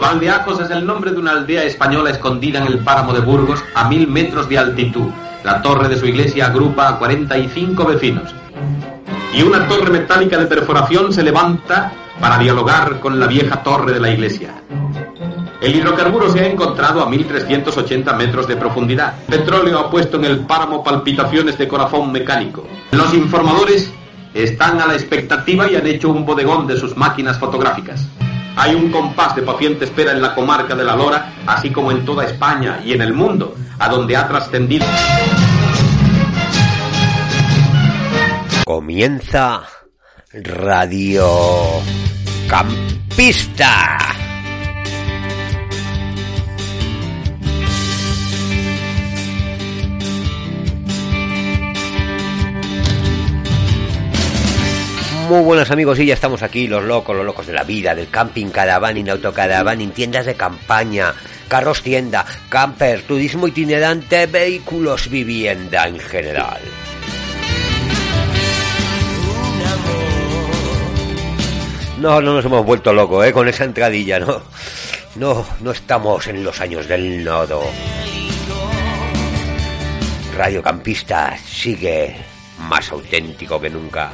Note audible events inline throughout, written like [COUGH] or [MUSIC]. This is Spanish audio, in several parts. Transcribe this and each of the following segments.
Valdeajos es el nombre de una aldea española escondida en el páramo de Burgos a mil metros de altitud. La torre de su iglesia agrupa a 45 vecinos. Y una torre metálica de perforación se levanta para dialogar con la vieja torre de la iglesia. El hidrocarburo se ha encontrado a 1380 metros de profundidad. Petróleo ha puesto en el páramo palpitaciones de corazón mecánico. Los informadores están a la expectativa y han hecho un bodegón de sus máquinas fotográficas. Hay un compás de paciente espera en la comarca de la Lora, así como en toda España y en el mundo, a donde ha trascendido. Comienza Radio Campista. Muy buenos amigos y ya estamos aquí, los locos, los locos de la vida, del camping, caravaning, autocaravaning, tiendas de campaña, carros tienda, camper, turismo itinerante, vehículos, vivienda en general. No, no nos hemos vuelto locos, ¿eh? Con esa entradilla, ¿no? No, no estamos en los años del nodo. Radio Campista sigue más auténtico que nunca.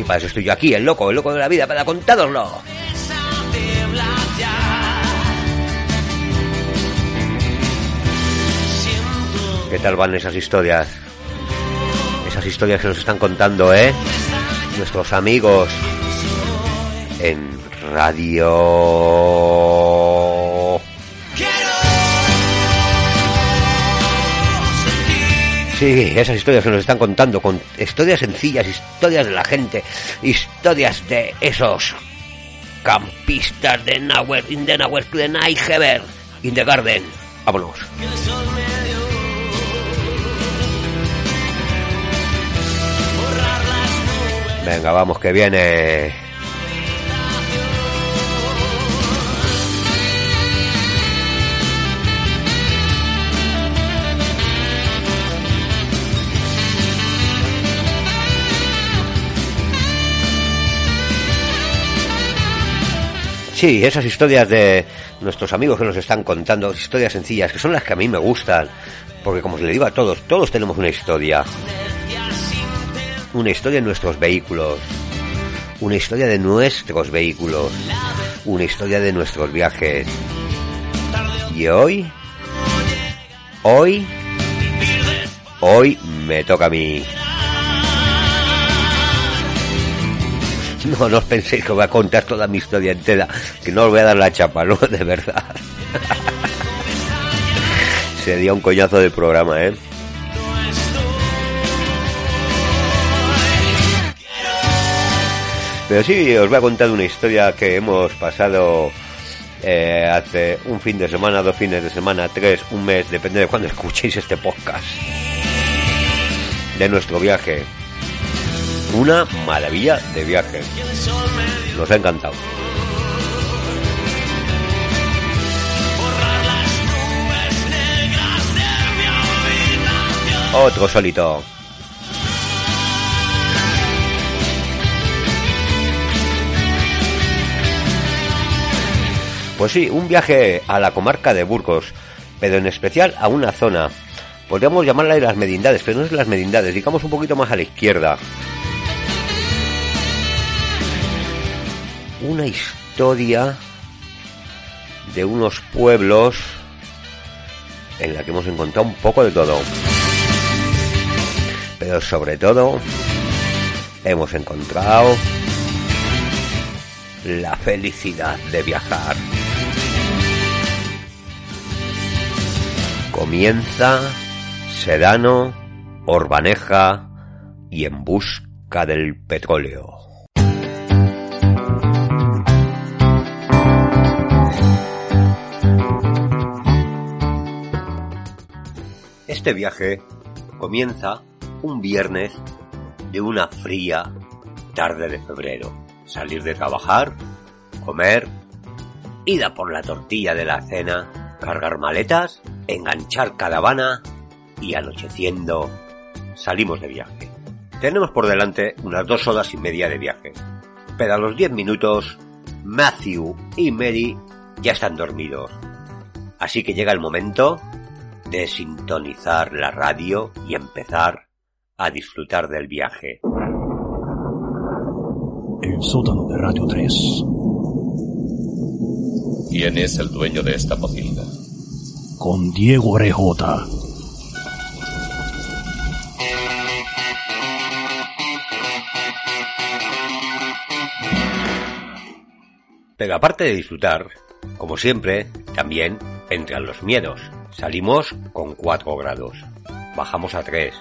Y para eso estoy yo aquí, el loco, el loco de la vida, para contároslo. ¿Qué tal van esas historias? Esas historias que nos están contando, ¿eh? Nuestros amigos en Radio... Sí, esas historias que nos están contando, con historias sencillas, historias de la gente, historias de esos campistas de Nowhere, in the Nowhere, to the in the garden. Vámonos. Venga, vamos, que viene. Sí, esas historias de nuestros amigos que nos están contando, historias sencillas, que son las que a mí me gustan, porque como se le digo a todos, todos tenemos una historia. Una historia en nuestros vehículos, una historia de nuestros vehículos, una historia de nuestros viajes. Y hoy, hoy, hoy me toca a mí. [LAUGHS] No, no os penséis que voy a contar toda mi historia entera, que no os voy a dar la chapa, ¿no? [LAUGHS] De verdad. [LAUGHS] Sería un coñazo de programa, ¿eh? Pero sí, os voy a contar una historia que hemos pasado eh, hace un fin de semana, dos fines de semana, tres, un mes, depende de cuando escuchéis este podcast. De nuestro viaje. Una maravilla de viaje. Nos ha encantado. Otro solito. Pues sí, un viaje a la comarca de Burgos, pero en especial a una zona. Podríamos llamarla de las Medindades, pero no es las Medindades, digamos un poquito más a la izquierda. Una historia de unos pueblos en la que hemos encontrado un poco de todo. Pero sobre todo hemos encontrado la felicidad de viajar. Comienza Sedano, Orbaneja y en busca del petróleo. Este viaje comienza un viernes de una fría tarde de febrero. Salir de trabajar, comer, ida por la tortilla de la cena, cargar maletas, enganchar caravana y anocheciendo salimos de viaje. Tenemos por delante unas dos horas y media de viaje, pero a los diez minutos Matthew y Mary ya están dormidos. Así que llega el momento de sintonizar la radio y empezar a disfrutar del viaje. El sótano de Radio 3. ¿Quién es el dueño de esta pocilga? Con Diego Rejota. Pero aparte de disfrutar, como siempre, también entran los miedos. Salimos con 4 grados, bajamos a 3,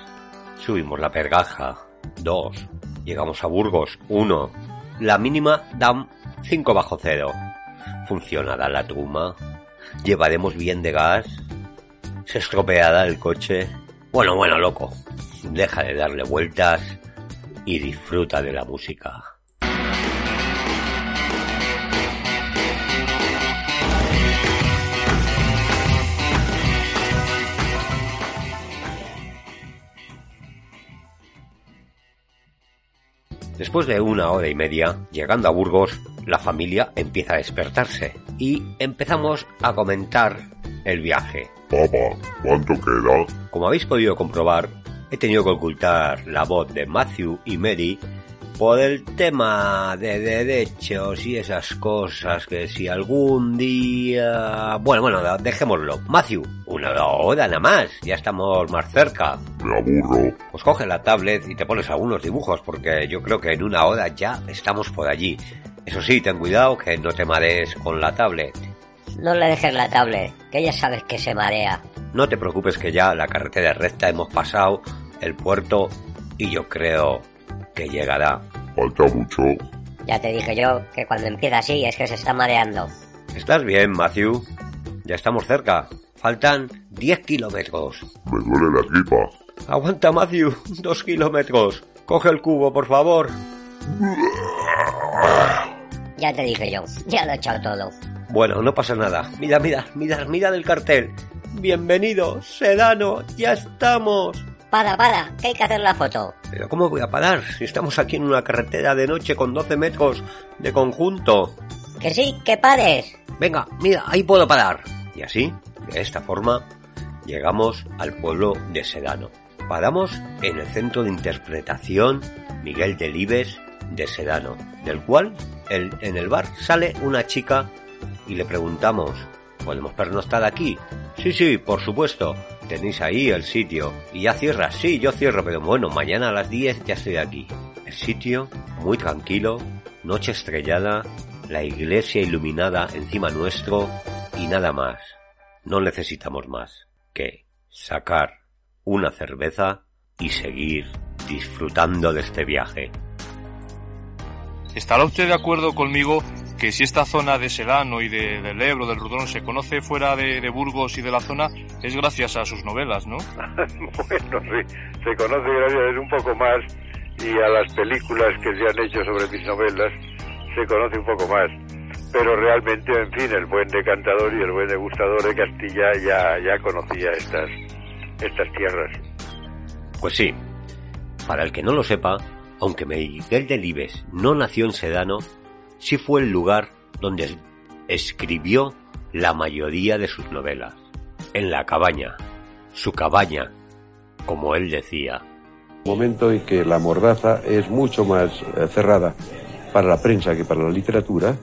subimos la pergaja 2, llegamos a Burgos 1, la mínima da 5 bajo cero. ¿Funcionará la truma? ¿Llevaremos bien de gas? ¿Se estropeará el coche? Bueno, bueno, loco, deja de darle vueltas y disfruta de la música. Después de una hora y media, llegando a Burgos, la familia empieza a despertarse y empezamos a comentar el viaje. Papá, ¿cuánto queda? Como habéis podido comprobar, he tenido que ocultar la voz de Matthew y Mary por el tema de derechos y esas cosas que si algún día... Bueno, bueno, dejémoslo. Matthew, una hora nada más, ya estamos más cerca. Me aburro. Pues coge la tablet y te pones algunos dibujos porque yo creo que en una hora ya estamos por allí. Eso sí, ten cuidado que no te marees con la tablet. No le dejes la tablet, que ya sabes que se marea. No te preocupes que ya la carretera recta hemos pasado el puerto y yo creo que llegará. Falta mucho. Ya te dije yo que cuando empieza así es que se está mareando. ¿Estás bien, Matthew? Ya estamos cerca. Faltan 10 kilómetros. Me duele la tripa. Aguanta, Matthew. [LAUGHS] Dos kilómetros. Coge el cubo, por favor. Ya te dije yo. Ya lo he echado todo. Bueno, no pasa nada. Mira, mira, mira, mira del cartel. Bienvenido, Sedano. Ya estamos. Para, para, que hay que hacer la foto. Pero ¿cómo voy a parar? Si estamos aquí en una carretera de noche con 12 metros de conjunto. Que sí, que pares. Venga, mira, ahí puedo parar. Y así, de esta forma, llegamos al pueblo de Sedano. Paramos en el centro de interpretación Miguel Delibes de Sedano, del cual el- en el bar sale una chica y le preguntamos, ¿podemos pernoctar aquí? Sí, sí, por supuesto. Tenéis ahí el sitio. ¿Y ya cierras? Sí, yo cierro, pero bueno, mañana a las 10 ya estoy aquí. El sitio, muy tranquilo, noche estrellada, la iglesia iluminada encima nuestro y nada más. No necesitamos más que sacar una cerveza y seguir disfrutando de este viaje. ¿Estará usted de acuerdo conmigo que si esta zona de Sedano y de- del Ebro, del Rudrón, se conoce fuera de, de Burgos y de la zona, es gracias a sus novelas, ¿no? [LAUGHS] Bueno, sí, se conoce gracias a un poco más y a las películas que se han hecho sobre mis novelas se conoce un poco más. Pero realmente, en fin, el buen decantador y el buen degustador de Castilla ya, ya conocía estas, estas tierras. Pues sí, para el que no lo sepa, aunque Miguel Delibes no nació en Sedano, sí fue el lugar donde escribió la mayoría de sus novelas. En la cabaña, su cabaña, como él decía. momento en que la mordaza es mucho más eh, cerrada para la prensa que para la literatura.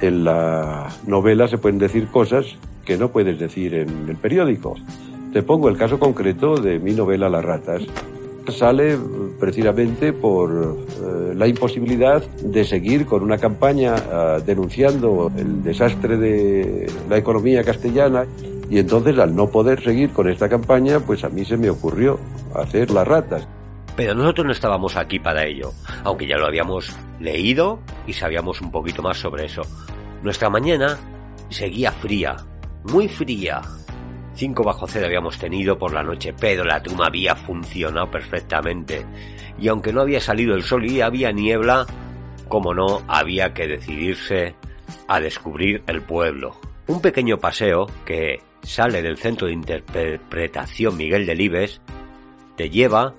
En la novela se pueden decir cosas que no puedes decir en el periódico. Te pongo el caso concreto de mi novela Las ratas. Sale eh, precisamente por eh, la imposibilidad de seguir con una campaña eh, denunciando el desastre de la economía castellana Y entonces, al no poder seguir con esta campaña, pues a mí se me ocurrió hacer las ratas. Pero nosotros no estábamos aquí para ello, aunque ya lo habíamos leído y sabíamos un poquito más sobre eso. Nuestra mañana seguía fría, muy fría. Cinco bajo cero habíamos tenido por la noche, pero la truma había funcionado perfectamente. Y aunque no había salido el sol y había niebla, como no, había que decidirse a descubrir el pueblo. Un pequeño paseo que sale del centro de interpretación Miguel Delibes te lleva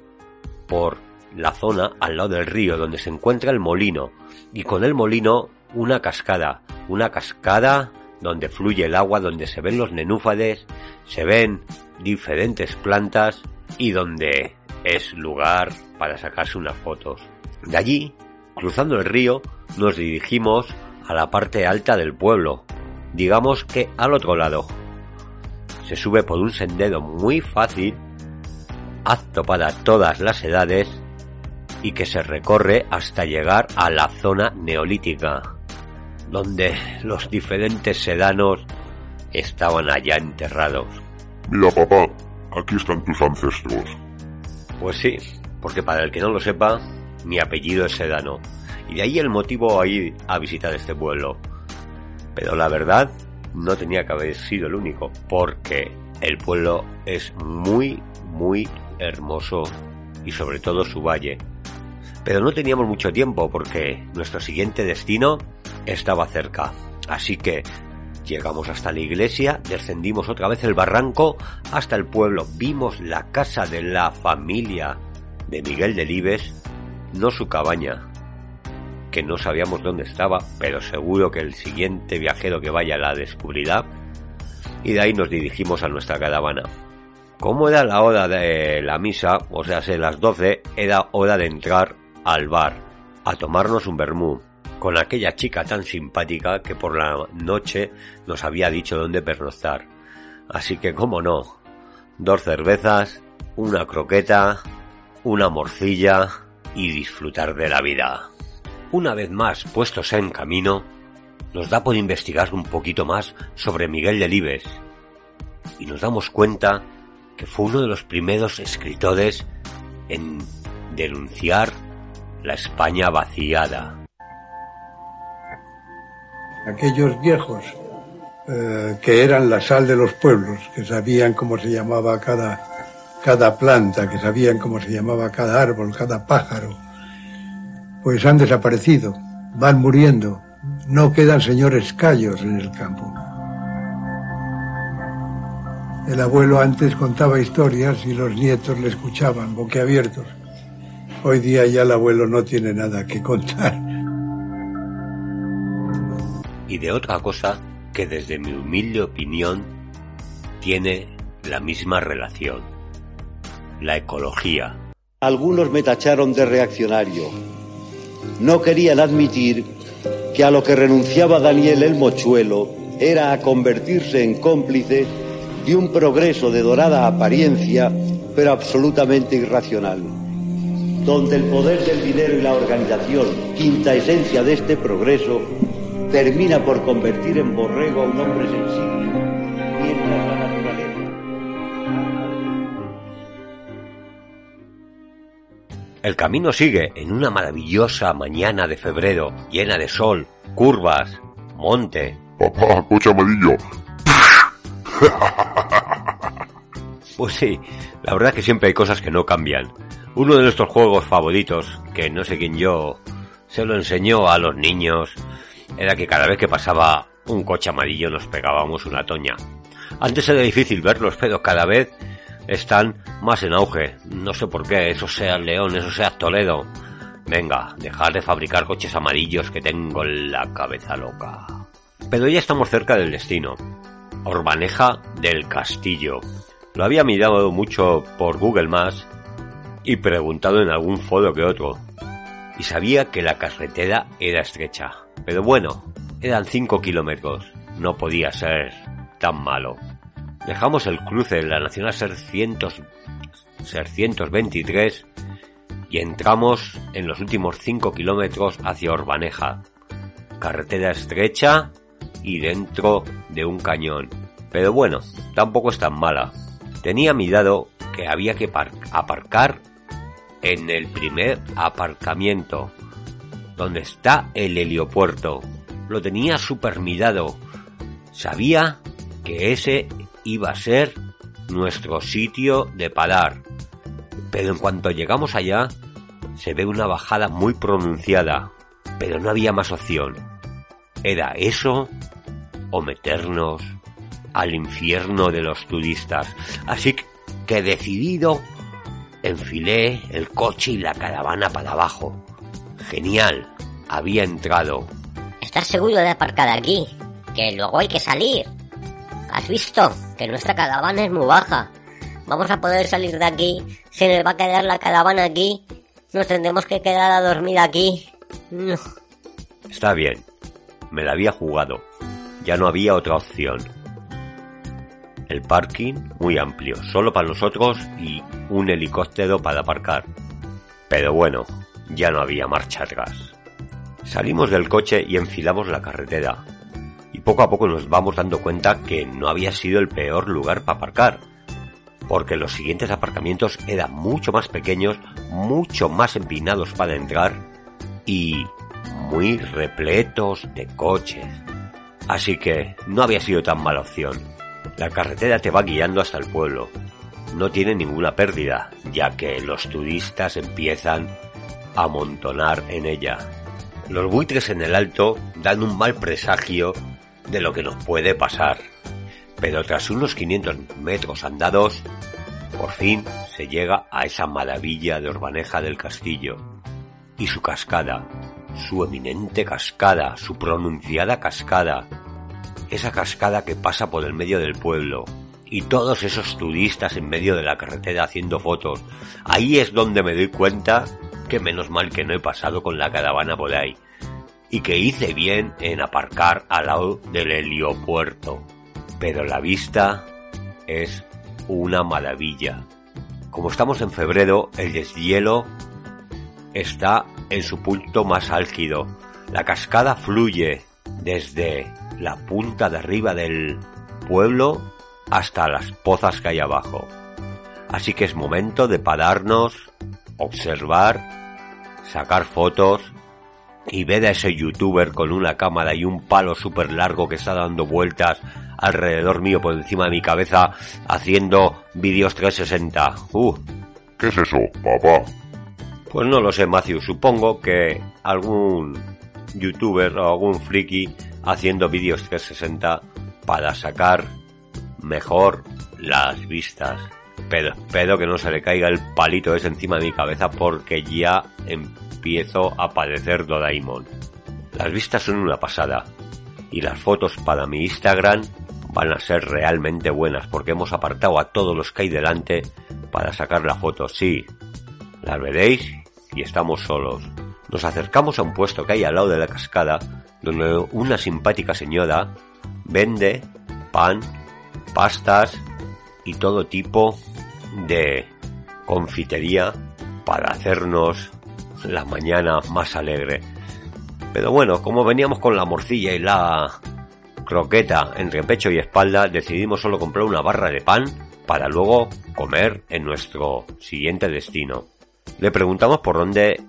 por la zona al lado del río donde se encuentra el molino y con el molino una cascada, una cascada donde fluye el agua, donde se ven los nenúfades, se ven diferentes plantas y donde es lugar para sacarse unas fotos. De allí, cruzando el río, nos dirigimos a la parte alta del pueblo, digamos que al otro lado. Se sube por un sendero muy fácil, apto para todas las edades y que se recorre hasta llegar a la zona neolítica, donde los diferentes sedanos estaban allá enterrados. Mira, papá, aquí están tus ancestros. Pues sí, porque para el que no lo sepa, mi apellido es Sedano, y de ahí el motivo a ir a visitar este pueblo. Pero la verdad, no tenía que haber sido el único, porque el pueblo es muy, muy hermoso y sobre todo su valle. Pero no teníamos mucho tiempo porque nuestro siguiente destino estaba cerca. Así que llegamos hasta la iglesia, descendimos otra vez el barranco hasta el pueblo, vimos la casa de la familia de Miguel Delibes, no su cabaña, que no sabíamos dónde estaba, pero seguro que el siguiente viajero que vaya la descubrirá. Y de ahí nos dirigimos a nuestra caravana. Como era la hora de la misa, o sea, se las 12, era hora de entrar al bar, a tomarnos un vermú, con aquella chica tan simpática que por la noche nos había dicho dónde pernoctar. Así que, como no, dos cervezas, una croqueta, una morcilla y disfrutar de la vida. Una vez más puestos en camino, nos da por investigar un poquito más sobre Miguel Delibes y nos damos cuenta que fue uno de los primeros escritores en denunciar la España vaciada. Aquellos viejos eh, que eran la sal de los pueblos, que sabían cómo se llamaba cada, cada planta, que sabían cómo se llamaba cada árbol, cada pájaro, pues han desaparecido, van muriendo, no quedan señores callos en el campo. El abuelo antes contaba historias y los nietos le escuchaban boquiabiertos. Hoy día ya el abuelo no tiene nada que contar. Y de otra cosa que desde mi humilde opinión tiene la misma relación. La ecología. Algunos me tacharon de reaccionario. No querían admitir que a lo que renunciaba Daniel el Mochuelo era a convertirse en cómplice de un progreso de dorada apariencia, pero absolutamente irracional donde el poder del dinero y la organización, quinta esencia de este progreso, termina por convertir en borrego a un hombre sensible, mientras la naturaleza. El camino sigue en una maravillosa mañana de febrero, llena de sol, curvas, monte. Papá, coche amarillo. [LAUGHS] Pues sí, la verdad es que siempre hay cosas que no cambian. Uno de nuestros juegos favoritos, que no sé quién yo se lo enseñó a los niños, era que cada vez que pasaba un coche amarillo nos pegábamos una toña. Antes era difícil verlos, pero cada vez están más en auge. No sé por qué, eso sea León, eso sea Toledo. Venga, dejad de fabricar coches amarillos que tengo la cabeza loca. Pero ya estamos cerca del destino. Orbaneja del Castillo. Lo había mirado mucho por Google Maps y preguntado en algún foro que otro. Y sabía que la carretera era estrecha. Pero bueno, eran 5 kilómetros. No podía ser tan malo. Dejamos el cruce de la Nacional 600, 623 y entramos en los últimos 5 kilómetros hacia Orbaneja. Carretera estrecha y dentro de un cañón. Pero bueno, tampoco es tan mala. Tenía mirado que había que aparcar en el primer aparcamiento, donde está el heliopuerto. Lo tenía super mirado. Sabía que ese iba a ser nuestro sitio de parar. Pero en cuanto llegamos allá, se ve una bajada muy pronunciada, pero no había más opción. Era eso o meternos al infierno de los turistas. Así que decidido, enfilé el coche y la caravana para abajo. Genial, había entrado. ¿Estás seguro de aparcar aquí? Que luego hay que salir. ¿Has visto? Que nuestra caravana es muy baja. Vamos a poder salir de aquí. Se nos va a quedar la caravana aquí. Nos tendremos que quedar a dormir aquí. No. Está bien. Me la había jugado. Ya no había otra opción. El parking muy amplio, solo para nosotros y un helicóptero para aparcar. Pero bueno, ya no había marcha atrás. Salimos del coche y enfilamos la carretera. Y poco a poco nos vamos dando cuenta que no había sido el peor lugar para aparcar. Porque los siguientes aparcamientos eran mucho más pequeños, mucho más empinados para entrar y muy repletos de coches. Así que no había sido tan mala opción. La carretera te va guiando hasta el pueblo. No tiene ninguna pérdida, ya que los turistas empiezan a amontonar en ella. Los buitres en el alto dan un mal presagio de lo que nos puede pasar. Pero tras unos 500 metros andados, por fin se llega a esa maravilla de Orbaneja del Castillo. Y su cascada, su eminente cascada, su pronunciada cascada, esa cascada que pasa por el medio del pueblo, y todos esos turistas en medio de la carretera haciendo fotos. Ahí es donde me doy cuenta que menos mal que no he pasado con la caravana por ahí. Y que hice bien en aparcar al lado del heliopuerto. Pero la vista es una maravilla. Como estamos en febrero, el deshielo está en su punto más álgido. La cascada fluye desde la punta de arriba del pueblo hasta las pozas que hay abajo. Así que es momento de pararnos, observar, sacar fotos y ver a ese youtuber con una cámara y un palo súper largo que está dando vueltas alrededor mío por encima de mi cabeza haciendo vídeos 360. Uh. ¿Qué es eso, papá? Pues no lo sé, Matthew. Supongo que algún youtuber o algún friki haciendo vídeos 360 para sacar mejor las vistas. Pero espero que no se le caiga el palito ese encima de mi cabeza porque ya empiezo a padecer Doraemon. Las vistas son una pasada y las fotos para mi Instagram van a ser realmente buenas porque hemos apartado a todos los que hay delante para sacar la foto. Sí, las veréis y estamos solos. Nos acercamos a un puesto que hay al lado de la cascada donde una simpática señora vende pan, pastas y todo tipo de confitería para hacernos la mañana más alegre. Pero bueno, como veníamos con la morcilla y la croqueta entre pecho y espalda, decidimos solo comprar una barra de pan para luego comer en nuestro siguiente destino. Le preguntamos por dónde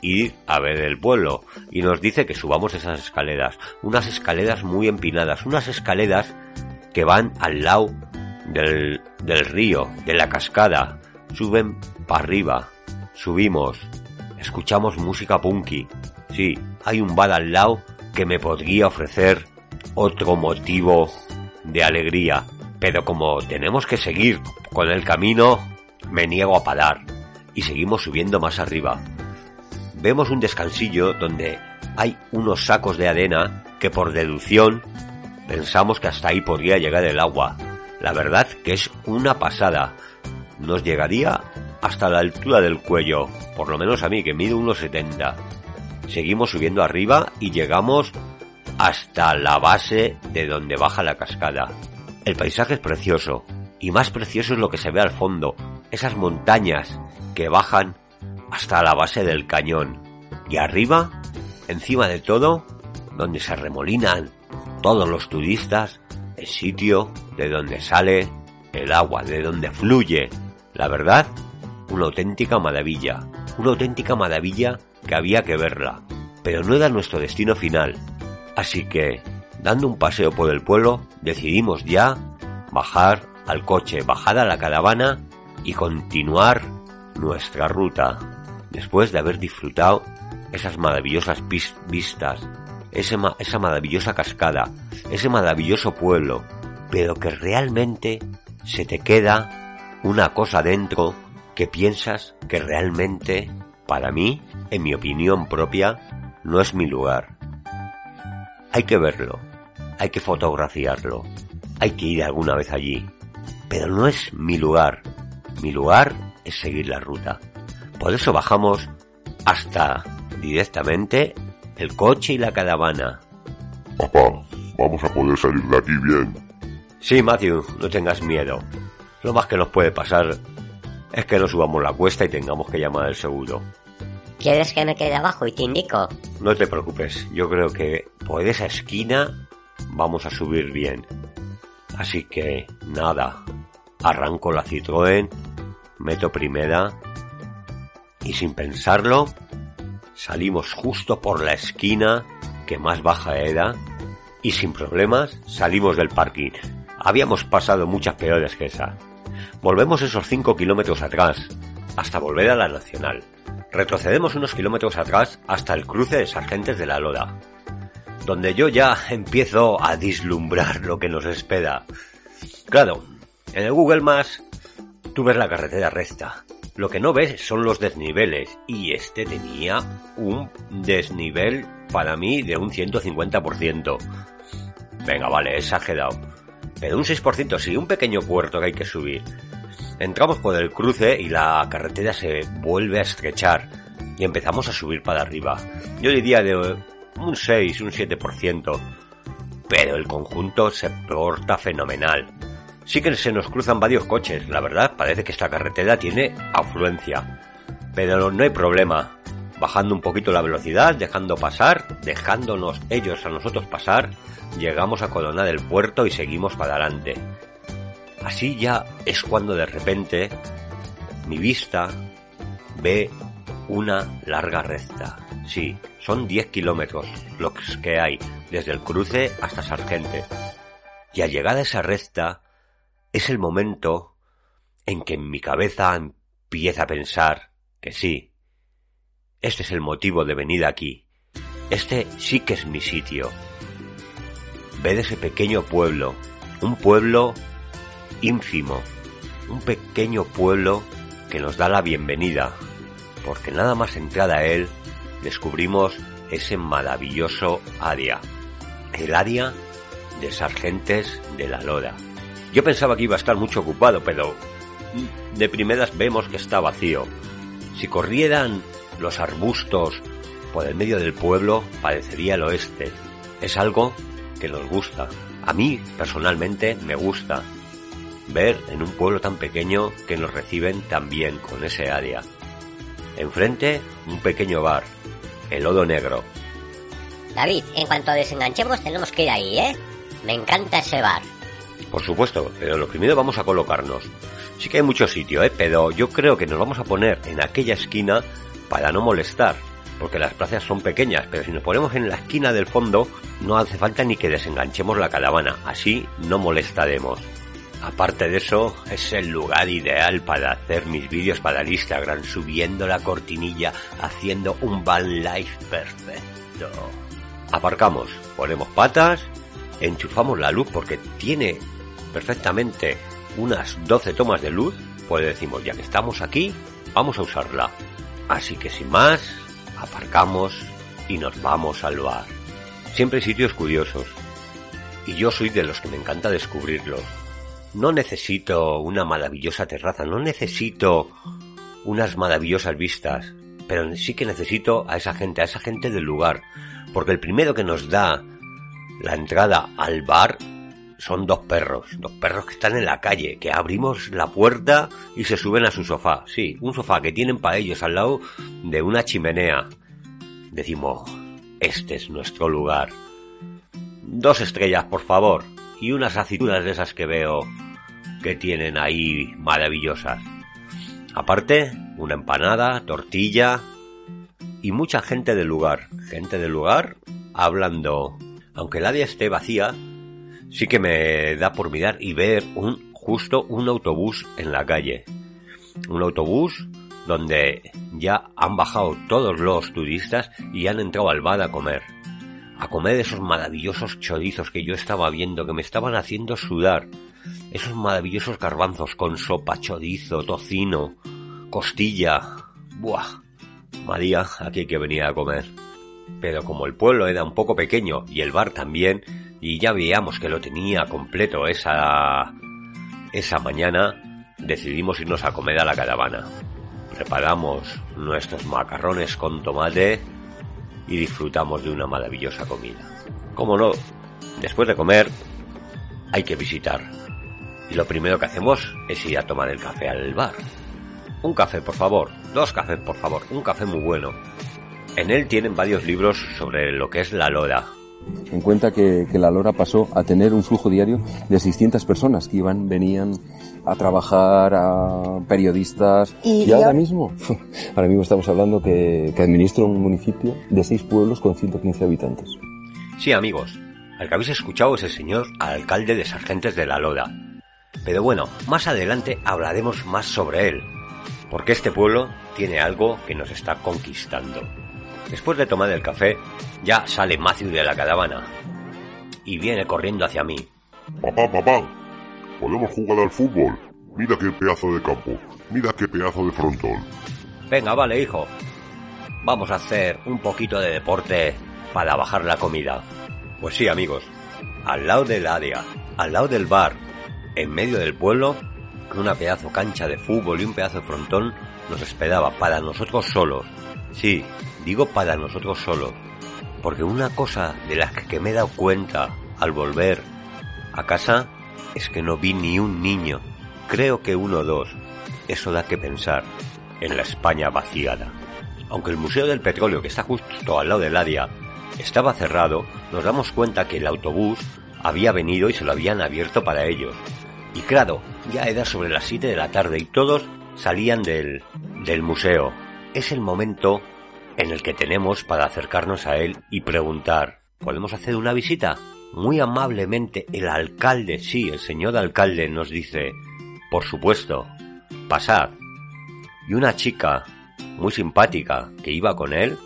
ir a ver el pueblo. Y nos dice que subamos esas escaleras, unas escaleras muy empinadas, unas escaleras que van al lado del, del río, de la cascada, suben para arriba, subimos, escuchamos música punky, sí, hay un bar al lado que me podría ofrecer otro motivo de alegría, pero como tenemos que seguir con el camino, me niego a parar. Y seguimos subiendo más arriba vemos un descansillo donde hay unos sacos de arena que por deducción pensamos que hasta ahí podría llegar el agua. La verdad que es una pasada. Nos llegaría hasta la altura del cuello, por lo menos a mí que mido unos 70. Seguimos subiendo arriba y llegamos hasta la base de donde baja la cascada. El paisaje es precioso, y más precioso es lo que se ve al fondo, esas montañas que bajan hasta la base del cañón. Y arriba, encima de todo, donde se remolinan todos los turistas, el sitio de donde sale el agua, de donde fluye. La verdad, una auténtica maravilla, una auténtica maravilla que había que verla, pero no era nuestro destino final. Así que, dando un paseo por el pueblo, decidimos ya bajar al coche, bajar a la caravana y continuar nuestra ruta, después de haber disfrutado esas maravillosas vistas, esa maravillosa cascada, ese maravilloso pueblo, pero que realmente se te queda una cosa dentro que piensas que realmente, para mí, en mi opinión propia, no es mi lugar. Hay que verlo, hay que fotografiarlo, hay que ir alguna vez allí, pero no es mi lugar. Mi lugar es seguir la ruta. Por eso bajamos hasta directamente el coche y la caravana. Papá, vamos a poder salir de aquí bien. Sí, Matthew, no tengas miedo. Lo más que nos puede pasar es que no subamos la cuesta y tengamos que llamar al seguro. ¿Quieres que me quede abajo y te indico? No te preocupes, yo creo que por esa esquina vamos a subir bien. Así que nada, arranco la Citroën, meto primera y sin pensarlo salimos justo por la esquina que más baja era y sin problemas salimos del parking. Habíamos pasado muchas peores que esa. Volvemos esos 5 kilómetros atrás hasta volver a la Nacional. Retrocedemos unos kilómetros atrás hasta el cruce de Sargentes de la Loda, donde yo ya [LAUGHS] empiezo a dislumbrar lo que nos espera. Claro, en el Google Maps tú ves la carretera recta. Lo que no ves son los desniveles y este tenía un desnivel para mí de un 150%. Venga, vale, exagerado. Pero un 6% sí, un pequeño puerto que hay que subir. Entramos por el cruce y la carretera se vuelve a estrechar y empezamos a subir para arriba. Yo diría de un 6, un 7%. Pero el conjunto se porta fenomenal. Sí que se nos cruzan varios coches, la verdad parece que esta carretera tiene afluencia. Pero no hay problema. Bajando un poquito la velocidad, dejando pasar, dejándonos ellos a nosotros pasar, llegamos a coronar el puerto y seguimos para adelante. Así ya es cuando de repente mi vista ve una larga recta. Sí, son 10 kilómetros los que hay desde el cruce hasta Sargente. Y al llegar a esa recta es el momento en que en mi cabeza empieza a pensar que sí, este es el motivo de venir aquí. Este sí que es mi sitio. Ver ese pequeño pueblo, un pueblo ínfimo, un pequeño pueblo que nos da la bienvenida, porque nada más entrar a él descubrimos ese maravilloso área, el área de Sargentes de la Lora. Yo pensaba que iba a estar mucho ocupado, pero de primeras vemos que está vacío. Si corrieran los arbustos por el medio del pueblo, parecería el oeste. Es algo que nos gusta. A mí, personalmente, me gusta ver en un pueblo tan pequeño que nos reciben tan bien con ese área. Enfrente, un pequeño bar, el Lodo Negro. David, en cuanto desenganchemos tenemos que ir ahí, ¿eh? Me encanta ese bar. Por supuesto, pero lo primero vamos a colocarnos. Sí que hay mucho sitio, ¿eh? Pero yo creo que nos vamos a poner en aquella esquina para no molestar. Porque las plazas son pequeñas, pero si nos ponemos en la esquina del fondo, no hace falta ni que desenganchemos la caravana. Así no molestaremos. Aparte de eso, es el lugar ideal para hacer mis vídeos para el Instagram, subiendo la cortinilla, haciendo un van life perfecto. Aparcamos, ponemos patas, enchufamos la luz porque tiene perfectamente unas 12 tomas de luz, pues decimos, ya que estamos aquí, vamos a usarla. Así que sin más, aparcamos y nos vamos al bar. Siempre sitios curiosos. Y yo soy de los que me encanta descubrirlos. No necesito una maravillosa terraza, no necesito unas maravillosas vistas, pero sí que necesito a esa gente, a esa gente del lugar, porque el primero que nos da la entrada al bar son dos perros, dos perros que están en la calle, que abrimos la puerta y se suben a su sofá. Sí, un sofá que tienen para ellos al lado de una chimenea. Decimos, este es nuestro lugar. Dos estrellas, por favor. y unas aceitunas de esas que veo que tienen ahí maravillosas. Aparte, una empanada, tortilla y mucha gente del lugar. Gente del lugar hablando. Aunque el área esté vacía, sí que me da por mirar y ver un justo un autobús en la calle. Un autobús donde ya han bajado todos los turistas y han entrado al bar a comer. A comer esos maravillosos chorizos que yo estaba viendo que me estaban haciendo sudar. Esos maravillosos garbanzos con sopa, chorizo, tocino, costilla. Buah. María, aquí hay que venir a comer. Pero como el pueblo era un poco pequeño y el bar también, y ya veíamos que lo tenía completo esa esa mañana, decidimos irnos a comer a la caravana. Preparamos nuestros macarrones con tomate y disfrutamos de una maravillosa comida. Como no, después de comer hay que visitar. Y lo primero que hacemos es ir a tomar el café al bar. Un café, por favor. Dos cafés, por favor. Un café muy bueno. En él tienen varios libros sobre lo que es la lora. En cuenta que, que la lora pasó a tener un flujo diario de 600 personas que iban, venían a trabajar, a periodistas. Y, ahora mismo, [LAUGHS] ahora mismo estamos hablando que, que administra un municipio de seis pueblos con 115 habitantes. Sí, amigos. Al que habéis escuchado es el señor alcalde de Sargentes de la Lora. Pero bueno, más adelante hablaremos más sobre él, porque este pueblo tiene algo que nos está conquistando. Después de tomar el café, ya sale Matthew de la caravana y viene corriendo hacia mí. Papá, papá, podemos jugar al fútbol. Mira qué pedazo de campo, mira qué pedazo de frontón. Venga, vale, hijo. Vamos a hacer un poquito de deporte para bajar la comida. Pues sí, amigos, al lado del área, al lado del bar, en medio del pueblo, una pedazo cancha de fútbol y un pedazo de frontón nos esperaba para nosotros solos. Sí, digo para nosotros solos. Porque una cosa de las que me he dado cuenta al volver a casa es que no vi ni un niño. Creo que uno o dos. Eso da que pensar en la España vaciada. Aunque el Museo del Petróleo, que está justo al lado del área, estaba cerrado, nos damos cuenta que el autobús había venido y se lo habían abierto para ellos. Y claro, ya era sobre las 7 de la tarde y todos salían del, del museo. Es el momento en el que tenemos para acercarnos a él y preguntar, ¿podemos hacer una visita? Muy amablemente el alcalde, sí, el señor alcalde nos dice, por supuesto, pasad. Y una chica muy simpática que iba con él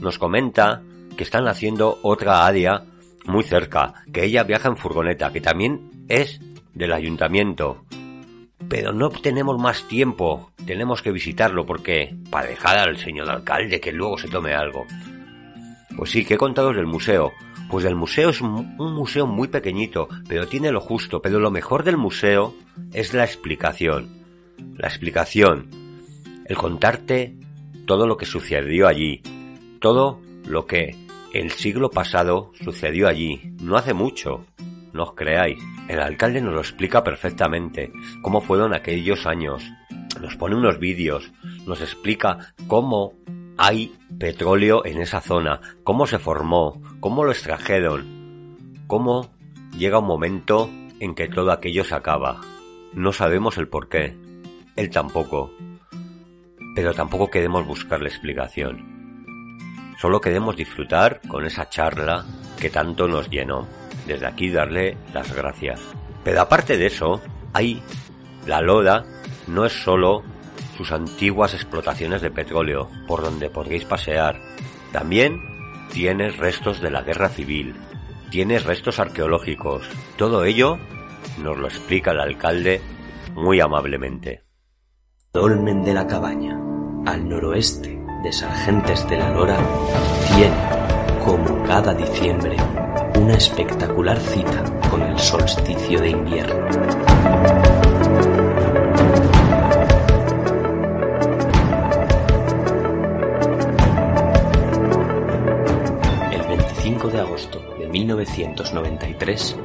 nos comenta que están haciendo otra área muy cerca, que ella viaja en furgoneta, que también es del ayuntamiento. Pero no tenemos más tiempo, tenemos que visitarlo porque para dejar al señor alcalde que luego se tome algo. Pues sí, que he contado del museo. Pues el museo es un museo muy pequeñito, pero tiene lo justo, pero lo mejor del museo es la explicación. La explicación, el contarte todo lo que sucedió allí, todo lo que el siglo pasado sucedió allí, no hace mucho, no os creáis. El alcalde nos lo explica perfectamente, cómo fueron aquellos años. Nos pone unos vídeos, nos explica cómo hay petróleo en esa zona, cómo se formó, cómo lo extrajeron, cómo llega un momento en que todo aquello se acaba. No sabemos el por qué, él tampoco, pero tampoco queremos buscar la explicación. Solo queremos disfrutar con esa charla que tanto nos llenó. Desde aquí darle las gracias. Pero aparte de eso, hay la Loda no es solo sus antiguas explotaciones de petróleo por donde podréis pasear. También tiene restos de la guerra civil, tiene restos arqueológicos. Todo ello nos lo explica el alcalde muy amablemente. Dolmen de la Cabaña, al noroeste de Sargentes de la Lora, tiene, como cada diciembre, una espectacular cita con el solsticio de invierno. El 25 de agosto de 1993,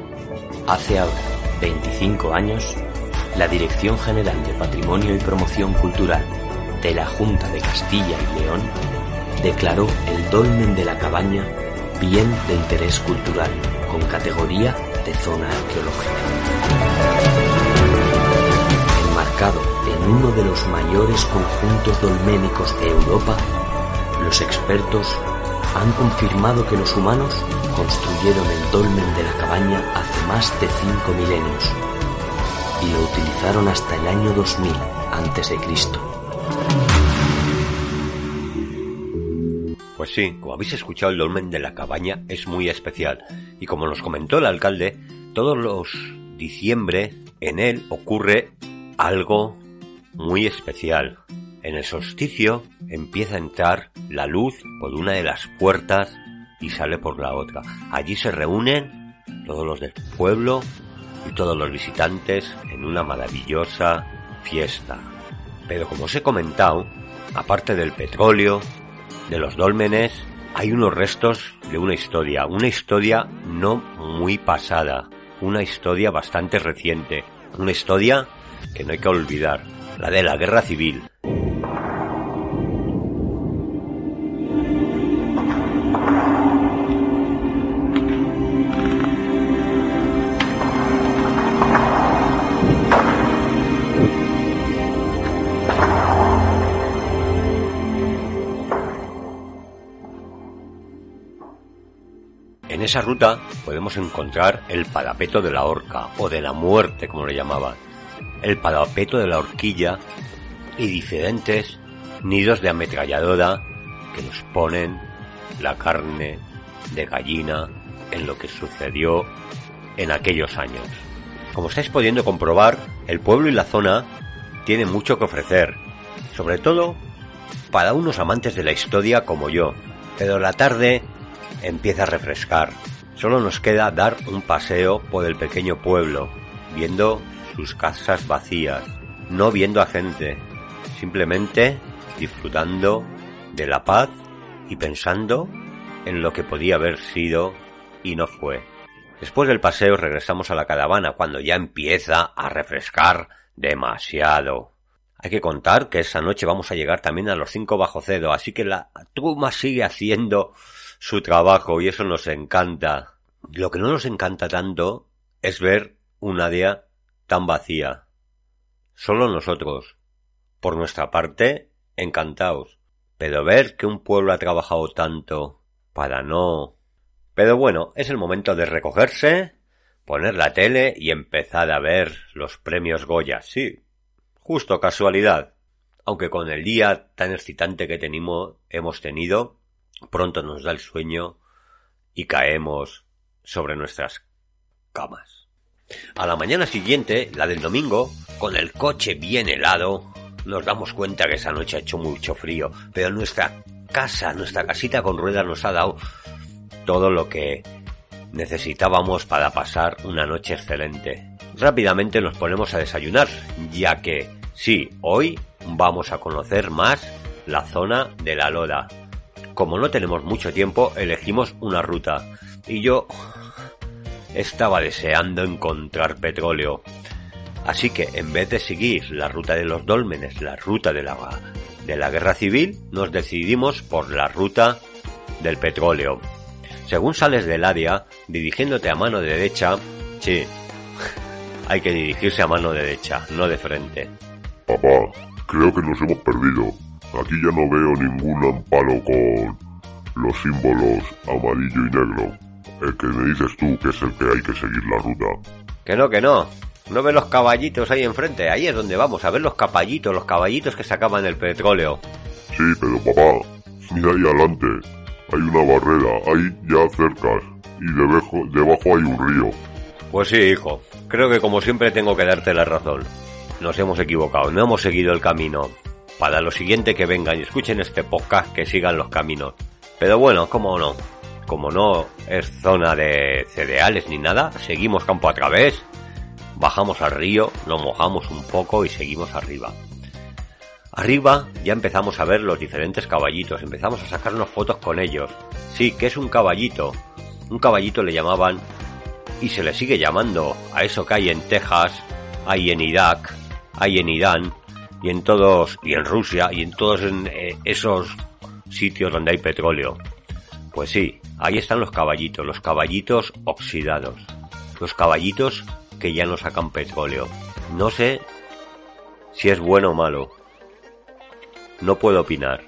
hace ahora 25 años, la Dirección General de Patrimonio y Promoción Cultural de la Junta de Castilla y León declaró el dolmen de la cabaña bien de interés cultural con categoría fascinante zona arqueológica. Enmarcado en uno de los mayores conjuntos dolménicos de Europa, los expertos han confirmado que los humanos construyeron el dolmen de la cabaña hace más de cinco milenios y lo utilizaron hasta el año 2000 antes Pues sí, como habéis escuchado, el dolmen de la cabaña es muy especial. Y como nos comentó el alcalde, todos los diciembre en él ocurre algo muy especial. En el solsticio empieza a entrar la luz por una de las puertas y sale por la otra. Allí se reúnen todos los del pueblo y todos los visitantes en una maravillosa fiesta. Pero como os he comentado, aparte del petróleo, de los dólmenes, hay unos restos de una historia, una historia no muy pasada, una historia bastante reciente, una historia que no hay que olvidar, la de la guerra civil. En esa ruta podemos encontrar el parapeto de la horca o de la muerte, como le llamaban, el parapeto de la horquilla y diferentes nidos de ametralladora que nos ponen la carne de gallina en lo que sucedió en aquellos años. Como estáis pudiendo comprobar, el pueblo y la zona tienen mucho que ofrecer, sobre todo para unos amantes de la historia como yo, pero la tarde empieza a refrescar. Solo nos queda dar un paseo por el pequeño pueblo, viendo sus casas vacías, no viendo a gente, simplemente disfrutando de la paz y pensando en lo que podía haber sido y no fue. Después del paseo regresamos a la caravana cuando ya empieza a refrescar demasiado. Hay que contar que esa noche vamos a llegar también a los cinco bajo cero, así que la truma sigue haciendo su trabajo y eso nos encanta. Lo que no nos encanta tanto es ver un área tan vacía. Solo nosotros. Por nuestra parte, encantados. Pero ver que un pueblo ha trabajado tanto para no... Pero bueno, es el momento de recogerse, poner la tele y empezar a ver los premios Goya. Sí, justo casualidad. Aunque con el día tan excitante que tenemos, hemos tenido, pronto nos da el sueño y caemos sobre nuestras camas. A la mañana siguiente, la del domingo, con el coche bien helado, nos damos cuenta que esa noche ha hecho mucho frío, pero nuestra casa, nuestra casita con ruedas nos ha dado todo lo que necesitábamos para pasar una noche excelente. Rápidamente nos ponemos a desayunar, ya que sí, hoy vamos a conocer más la zona de la Loda. Como no tenemos mucho tiempo, elegimos una ruta y yo estaba deseando encontrar petróleo. Así que en vez de seguir la ruta de los dólmenes, la ruta de la, de la guerra civil, nos decidimos por la ruta del petróleo. Según sales del área, dirigiéndote a mano derecha, sí, hay que dirigirse a mano derecha, no de frente. Papá, creo que nos hemos perdido. Aquí ya no veo ningún amparo con los símbolos amarillo y negro. El que me dices tú que es el que hay que seguir la ruta. Que no, que no. No ve los caballitos ahí enfrente. Ahí es donde vamos, a ver los caballitos, los caballitos que sacaban el petróleo. Sí, pero papá, mira ahí adelante. Hay una barrera, ahí ya cerca. Y debajo, debajo hay un río. Pues sí, hijo. Creo que como siempre tengo que darte la razón. Nos hemos equivocado, no hemos seguido el camino. Para lo siguiente que vengan y escuchen este podcast, que sigan los caminos. Pero bueno, cómo no. Como no es zona de cereales ni nada, seguimos campo a través, bajamos al río, nos mojamos un poco y seguimos arriba. Arriba ya empezamos a ver los diferentes caballitos, empezamos a sacarnos fotos con ellos. Sí, que es un caballito. Un caballito le llamaban y se le sigue llamando a eso que hay en Texas, hay en Irak, hay en Irán y en todos y en Rusia y en todos en, eh, esos sitios donde hay petróleo. Pues sí, ahí están los caballitos, los caballitos oxidados. los caballitos que ya no sacan petróleo. No sé si es bueno o malo. No puedo opinar.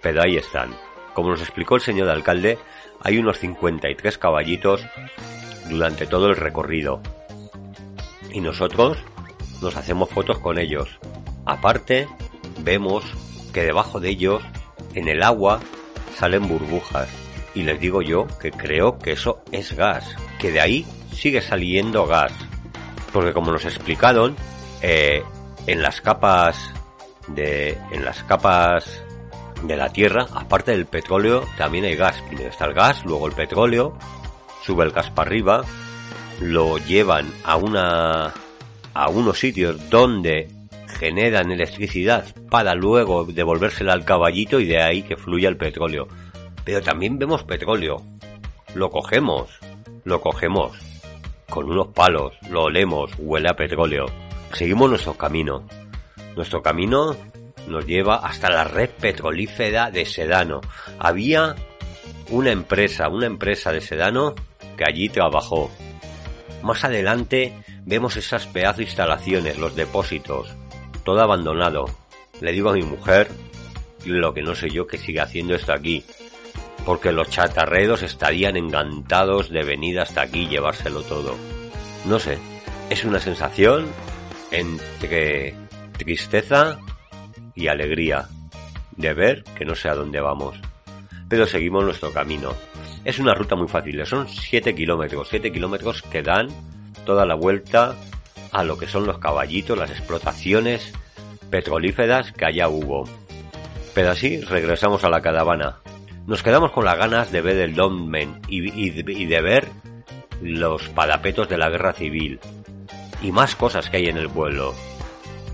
Pero ahí están. Como nos explicó el señor alcalde, hay unos 53 caballitos durante todo el recorrido. Y nosotros nos hacemos fotos con ellos. Aparte, vemos que debajo de ellos, en el agua, salen burbujas. Y les digo yo que creo que eso es gas, que de ahí sigue saliendo gas. Porque como nos explicaron, eh, en las capas de, en las capas de la Tierra, aparte del petróleo, también hay gas. Primero está el gas, luego el petróleo, sube el gas para arriba, lo llevan a una, a unos sitios donde generan electricidad para luego devolvérsela al caballito y de ahí que fluya el petróleo. Pero también vemos petróleo. Lo cogemos, lo cogemos con unos palos, lo olemos, huele a petróleo. Seguimos nuestro camino. Nuestro camino nos lleva hasta la red petrolífera de Sedano. Había una empresa, una empresa de Sedano que allí trabajó. Más adelante vemos esas pedazos instalaciones, los depósitos, todo abandonado. Le digo a mi mujer lo que no sé yo que sigue haciendo esto aquí, porque los chatarreros estarían encantados de venir hasta aquí y llevárselo todo. No sé, es una sensación entre tristeza y alegría de ver que no sé a dónde vamos. Pero seguimos nuestro camino. Es una ruta muy fácil, son 7 kilómetros, 7 kilómetros que dan toda la vuelta a lo que son los caballitos, las explotaciones petrolíferas que allá hubo. Pero así regresamos a la caravana. Nos quedamos con las ganas de ver el Dolmen y, y de ver los parapetos de la guerra civil y más cosas que hay en el pueblo.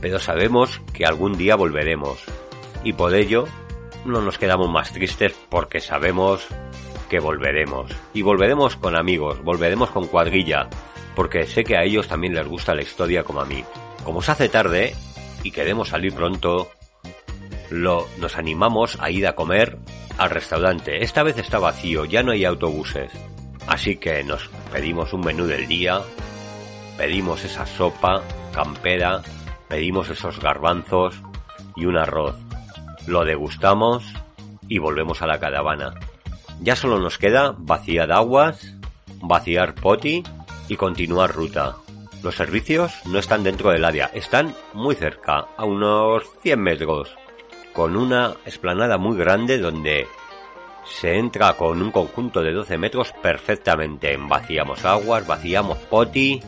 Pero sabemos que algún día volveremos y por ello no nos quedamos más tristes porque sabemos que volveremos. Y volveremos con amigos, volveremos con cuadrilla, porque sé que a ellos también les gusta la historia como a mí. Como se hace tarde y queremos salir pronto, lo, nos animamos a ir a comer al restaurante. Esta vez está vacío, ya no hay autobuses. Así que nos pedimos un menú del día, pedimos esa sopa campera, pedimos esos garbanzos y un arroz. Lo degustamos y volvemos a la caravana. Ya solo nos queda vaciar aguas, vaciar poti y continuar ruta. Los servicios no están dentro del área, están muy cerca, a unos 100 metros, con una esplanada muy grande donde se entra con un conjunto de 12 metros perfectamente. Vaciamos aguas, vaciamos poti,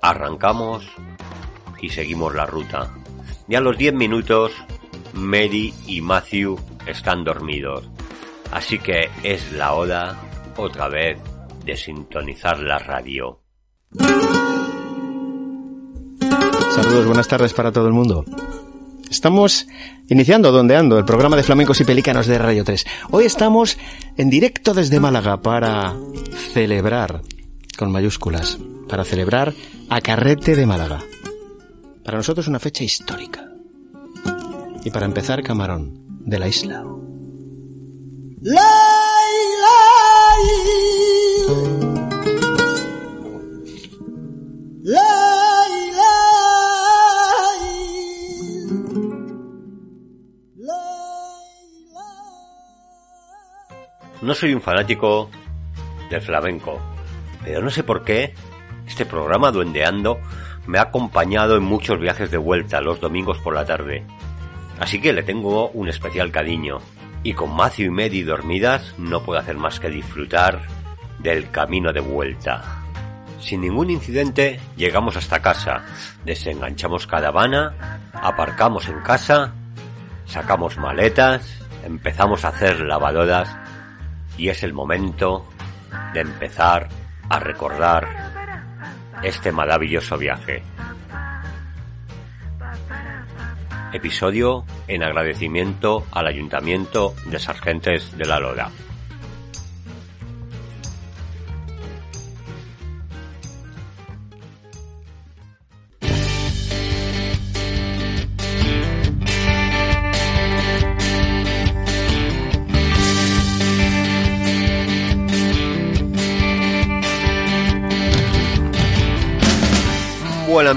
arrancamos y seguimos la ruta. Y a los 10 minutos, Mary y Matthew están dormidos. Así que es la hora, otra vez, de sintonizar la radio. Saludos, buenas tardes para todo el mundo. Estamos iniciando Dondeando, el programa de flamencos y pelícanos de Radio 3. Hoy estamos en directo desde Málaga para celebrar, con mayúsculas, para celebrar a Carrete de Málaga. Para nosotros una fecha histórica. Y para empezar, Camarón, de la isla. No soy un fanático del flamenco, pero no sé por qué este programa Duendeando me ha acompañado en muchos viajes de vuelta los domingos por la tarde. Así que le tengo un especial cariño. Y con Matthew y Medi dormidas no puedo hacer más que disfrutar del camino de vuelta. Sin ningún incidente llegamos hasta casa, desenganchamos caravana, aparcamos en casa, sacamos maletas, empezamos a hacer lavadoras y es el momento de empezar a recordar este maravilloso viaje. Episodio en agradecimiento al Ayuntamiento de Sargentes de la Lora.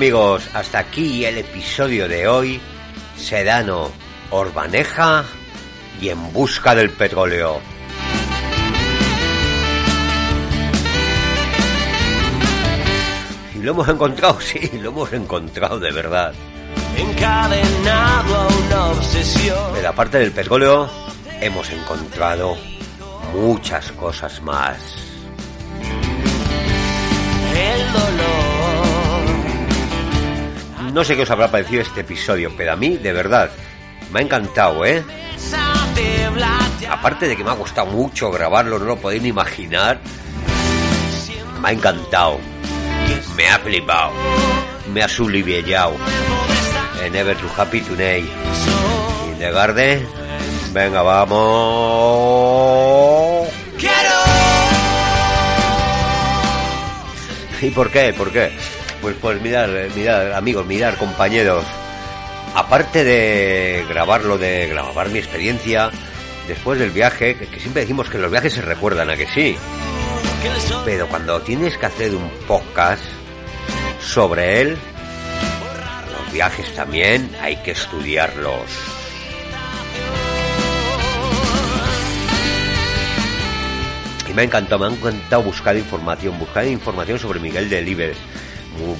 Amigos, hasta aquí el episodio de hoy. Sedano, Orbaneja y en busca del petróleo. Y lo hemos encontrado, [LAUGHS] sí, lo hemos encontrado de verdad. Encadenado a una obsesión. De la parte del petróleo hemos encontrado muchas cosas más. El dolor. No sé qué os habrá parecido este episodio, pero a mí, de verdad, me ha encantado, ¿eh? Aparte de que me ha costado mucho grabarlo, no lo podéis ni imaginar. Me ha encantado. Me ha flipado. Me ha subliviellado. En Ever to Happy Today. Y de Garde. Venga, vamos. ¿Y por qué? ¿Por qué? Pues, pues mirar, mirar, amigos, mirar, compañeros. Aparte de grabarlo, de grabar mi experiencia después del viaje, que, siempre decimos que los viajes se recuerdan a que sí. Pero cuando tienes que hacer un podcast sobre él, los viajes también hay que estudiarlos. Y me ha encantado, me ha encantado buscar información, buscar información sobre Miguel Delibes,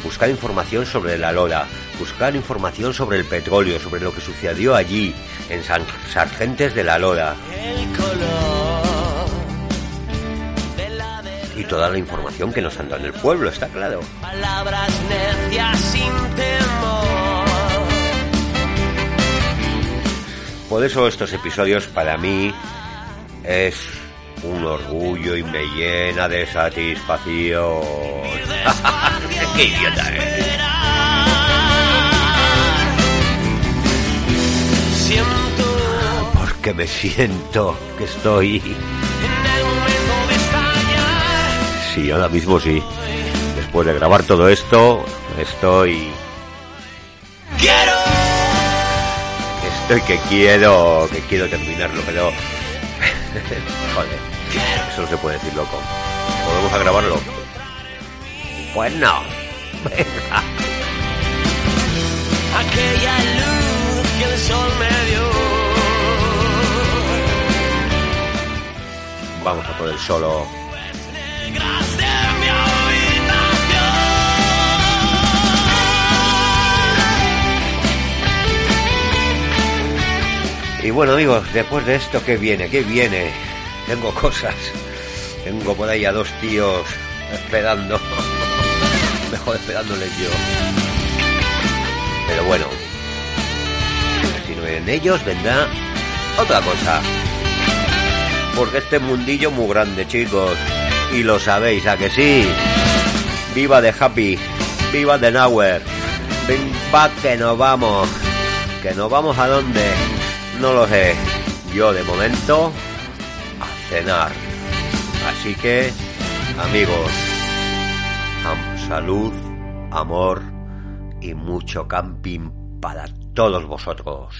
buscar información sobre la Lola, buscar información sobre el petróleo, sobre lo que sucedió allí, en San Sargentes de la Lola. Y toda la información que nos han dado en el pueblo, está claro. Palabras necias sin temor. Por eso estos episodios para mí es un orgullo y me llena de satisfacción. [LAUGHS] ¡Qué idiota eres! Porque me siento que estoy... Sí, ahora mismo sí. Después de grabar todo esto, estoy... quiero. Estoy que quiero, que quiero terminarlo, pero... [LAUGHS] Joder, eso no se puede decir, loco. ¿Podemos a grabarlo? Pues no. Venga. Aquella luz que el sol me dio. Vamos a por el solo. Habitación. Y bueno amigos, después de esto, ¿qué viene? ¿Qué viene? Tengo cosas. Tengo por ahí a dos tíos esperando. [LAUGHS] Mejor esperándoles yo. Pero bueno. Si no vienen ellos, vendrá otra cosa. Porque este mundillo es muy grande, chicos. Y lo sabéis, ¿a que sí? Viva de Happy. Viva de Nowhere. Ven pa' que nos vamos. ¿Que nos vamos a dónde? No lo sé. Yo de momento Así que, amigos, am- salud, amor y mucho camping para todos vosotros.